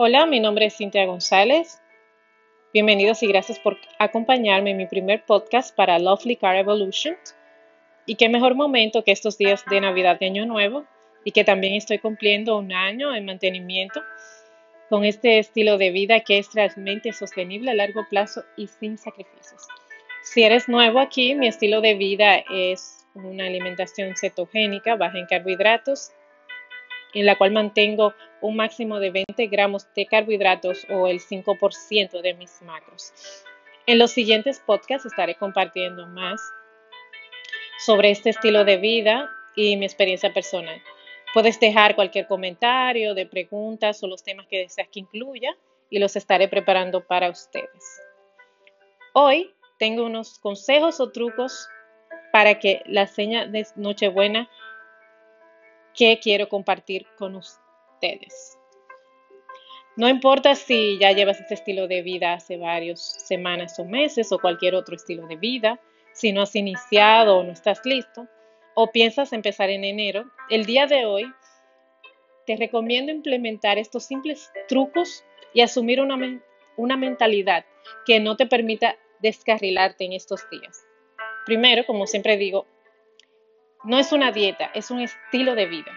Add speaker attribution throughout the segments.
Speaker 1: Hola, mi nombre es Cintia González. Bienvenidos y gracias por acompañarme en mi primer podcast para Lovely Car Evolution. Y qué mejor momento que estos días de Navidad y Año Nuevo y que también estoy cumpliendo un año en mantenimiento con este estilo de vida que es realmente sostenible a largo plazo y sin sacrificios. Si eres nuevo aquí, mi estilo de vida es una alimentación cetogénica, baja en carbohidratos, en la cual mantengo un máximo de 20 gramos de carbohidratos o el 5% de mis macros. En los siguientes podcasts estaré compartiendo más sobre este estilo de vida y mi experiencia personal. Puedes dejar cualquier comentario de preguntas o los temas que deseas que incluya y los estaré preparando para ustedes. Hoy tengo unos consejos o trucos para que la seña de Nochebuena que quiero compartir con ustedes. No importa si ya llevas este estilo de vida hace varias semanas o meses o cualquier otro estilo de vida, si no has iniciado o no estás listo, o piensas empezar en enero, el día de hoy te recomiendo implementar estos simples trucos y asumir una, una mentalidad que no te permita descarrilarte en estos días. Primero, como siempre digo, no es una dieta, es un estilo de vida.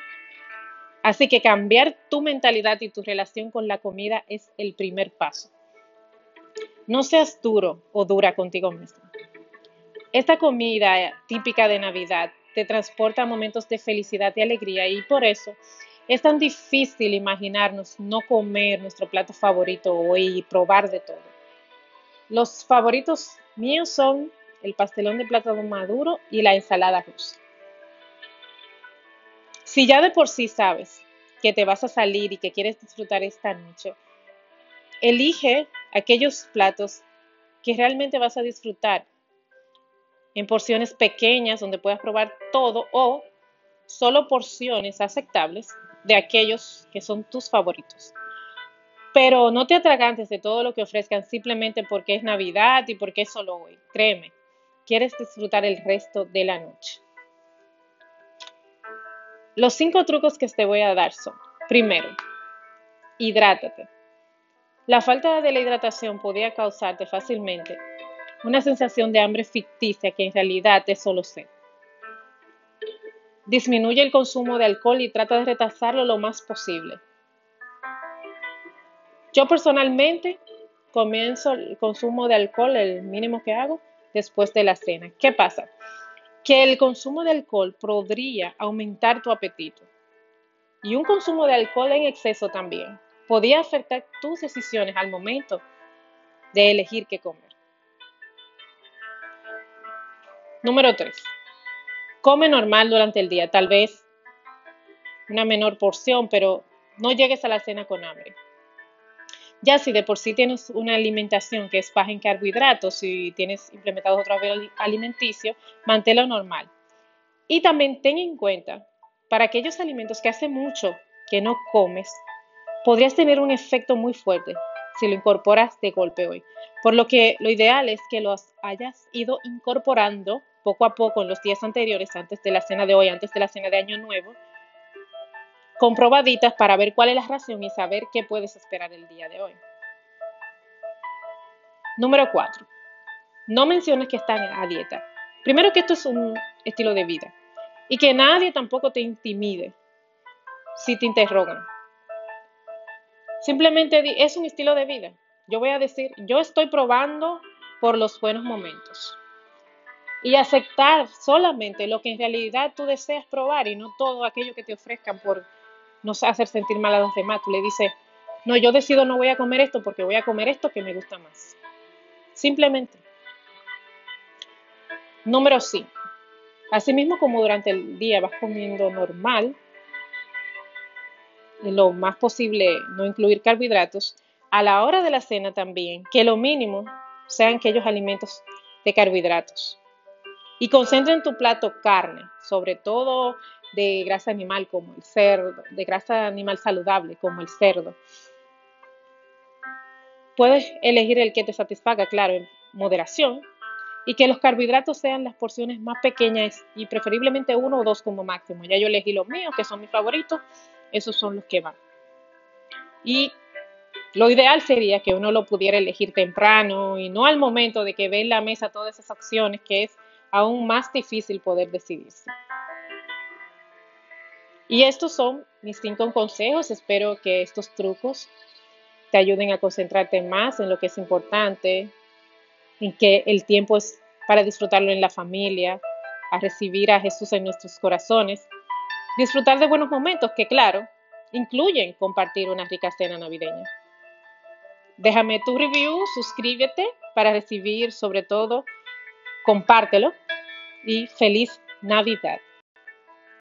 Speaker 1: Así que cambiar tu mentalidad y tu relación con la comida es el primer paso. No seas duro o dura contigo mismo. Esta comida típica de Navidad te transporta a momentos de felicidad y alegría y por eso es tan difícil imaginarnos no comer nuestro plato favorito hoy y probar de todo. Los favoritos míos son el pastelón de plátano maduro y la ensalada rusa. Si ya de por sí sabes que te vas a salir y que quieres disfrutar esta noche, elige aquellos platos que realmente vas a disfrutar en porciones pequeñas donde puedas probar todo o solo porciones aceptables de aquellos que son tus favoritos. Pero no te atragantes de todo lo que ofrezcan simplemente porque es Navidad y porque es solo hoy. Créeme, quieres disfrutar el resto de la noche. Los cinco trucos que te voy a dar son, primero, hidrátate. La falta de la hidratación podría causarte fácilmente una sensación de hambre ficticia que en realidad es solo sed. Disminuye el consumo de alcohol y trata de retrasarlo lo más posible. Yo personalmente comienzo el consumo de alcohol, el mínimo que hago, después de la cena. ¿Qué pasa? Que el consumo de alcohol podría aumentar tu apetito. Y un consumo de alcohol en exceso también podría afectar tus decisiones al momento de elegir qué comer. Número 3. Come normal durante el día, tal vez una menor porción, pero no llegues a la cena con hambre. Ya si de por sí tienes una alimentación que es baja en carbohidratos y tienes implementado otro alimenticio, manténlo normal. Y también ten en cuenta, para aquellos alimentos que hace mucho que no comes, podrías tener un efecto muy fuerte si lo incorporas de golpe hoy. Por lo que lo ideal es que los hayas ido incorporando poco a poco en los días anteriores, antes de la cena de hoy, antes de la cena de Año Nuevo, comprobaditas para ver cuál es la ración y saber qué puedes esperar el día de hoy. Número 4. No menciones que están a dieta. Primero que esto es un estilo de vida y que nadie tampoco te intimide si te interrogan. Simplemente es un estilo de vida. Yo voy a decir, yo estoy probando por los buenos momentos y aceptar solamente lo que en realidad tú deseas probar y no todo aquello que te ofrezcan por no hacer sentir mal a los demás. Tú le dices, no, yo decido no voy a comer esto porque voy a comer esto que me gusta más. Simplemente. Número 5. Asimismo como durante el día vas comiendo normal, lo más posible no incluir carbohidratos, a la hora de la cena también, que lo mínimo sean aquellos alimentos de carbohidratos. Y concentra en tu plato carne, sobre todo de grasa animal como el cerdo, de grasa animal saludable como el cerdo. Puedes elegir el que te satisfaga, claro, en moderación, y que los carbohidratos sean las porciones más pequeñas y preferiblemente uno o dos como máximo. Ya yo elegí los míos, que son mis favoritos, esos son los que van. Y Lo ideal sería que uno lo pudiera elegir temprano y no al momento de que ve en la mesa todas esas opciones, que es aún más difícil poder decidirse. Y estos son mis cinco consejos. Espero que estos trucos te ayuden a concentrarte más en lo que es importante, en que el tiempo es para disfrutarlo en la familia, a recibir a Jesús en nuestros corazones, disfrutar de buenos momentos que, claro, incluyen compartir una rica cena navideña. Déjame tu review, suscríbete para recibir sobre todo, compártelo y feliz Navidad.